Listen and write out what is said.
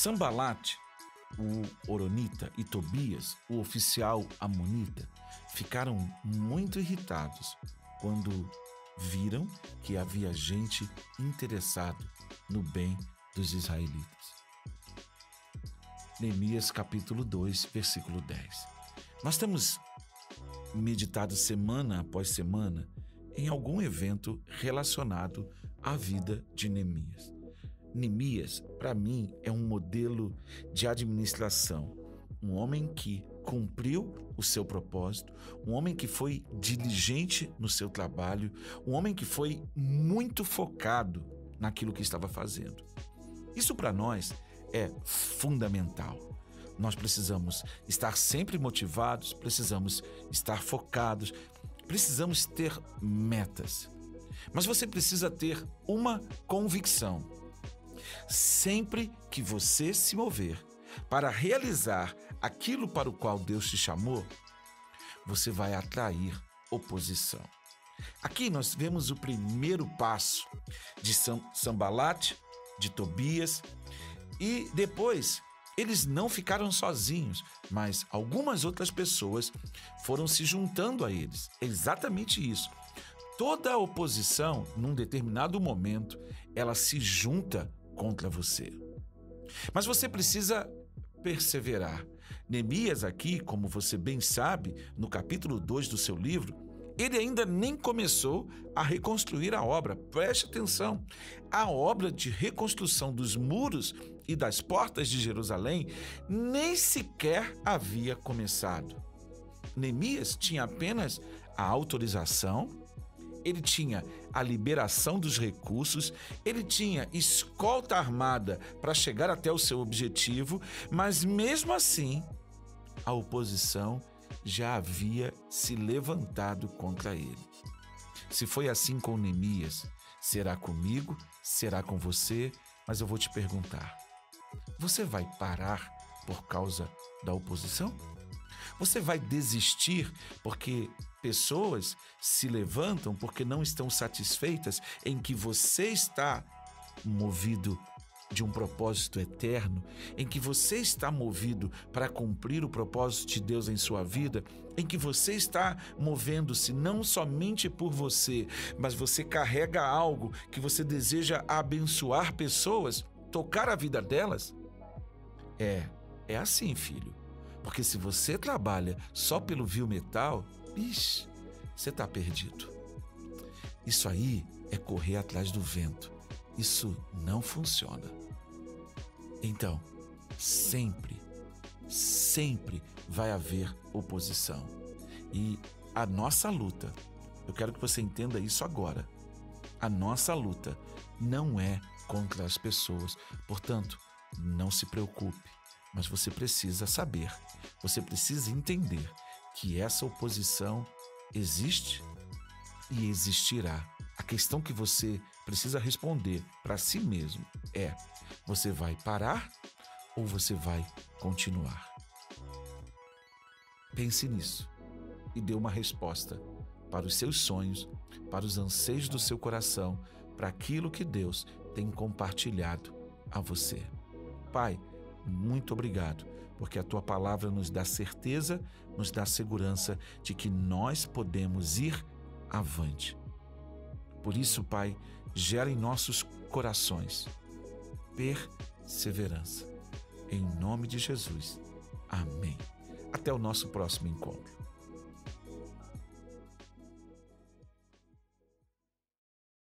Sambalate, o Oronita e Tobias, o oficial Amonita, ficaram muito irritados quando viram que havia gente interessado no bem dos israelitas. Neemias capítulo 2, versículo 10. Nós temos meditado semana após semana em algum evento relacionado à vida de Neemias. Neemias, para mim, é um modelo de administração. Um homem que cumpriu o seu propósito, um homem que foi diligente no seu trabalho, um homem que foi muito focado naquilo que estava fazendo. Isso para nós é fundamental. Nós precisamos estar sempre motivados, precisamos estar focados, precisamos ter metas. Mas você precisa ter uma convicção. Sempre que você se mover para realizar aquilo para o qual Deus te chamou, você vai atrair oposição. Aqui nós vemos o primeiro passo de Sambalate, de Tobias, e depois eles não ficaram sozinhos, mas algumas outras pessoas foram se juntando a eles. É exatamente isso. Toda oposição, num determinado momento, ela se junta contra você. Mas você precisa perseverar. Neemias, aqui, como você bem sabe, no capítulo 2 do seu livro, ele ainda nem começou a reconstruir a obra. Preste atenção. A obra de reconstrução dos muros e das portas de Jerusalém nem sequer havia começado. Neemias tinha apenas a autorização ele tinha a liberação dos recursos, ele tinha escolta armada para chegar até o seu objetivo, mas mesmo assim, a oposição já havia se levantado contra ele. Se foi assim com Neemias, será comigo, será com você, mas eu vou te perguntar: você vai parar por causa da oposição? Você vai desistir porque pessoas se levantam porque não estão satisfeitas em que você está movido de um propósito eterno, em que você está movido para cumprir o propósito de Deus em sua vida, em que você está movendo-se não somente por você, mas você carrega algo que você deseja abençoar pessoas, tocar a vida delas? É, é assim, filho. Porque se você trabalha só pelo vil metal, bicho, você está perdido. Isso aí é correr atrás do vento. Isso não funciona. Então, sempre, sempre vai haver oposição. E a nossa luta, eu quero que você entenda isso agora. A nossa luta não é contra as pessoas. Portanto, não se preocupe, mas você precisa saber, você precisa entender que essa oposição existe e existirá. A questão que você precisa responder para si mesmo é: você vai parar ou você vai continuar? Pense nisso e dê uma resposta para os seus sonhos, para os anseios do seu coração, para aquilo que Deus tem compartilhado a você. Pai, muito obrigado, porque a tua palavra nos dá certeza, nos dá segurança de que nós podemos ir avante. Por isso, Pai, gera em nossos corações perseverança. Em nome de Jesus. Amém. Até o nosso próximo encontro.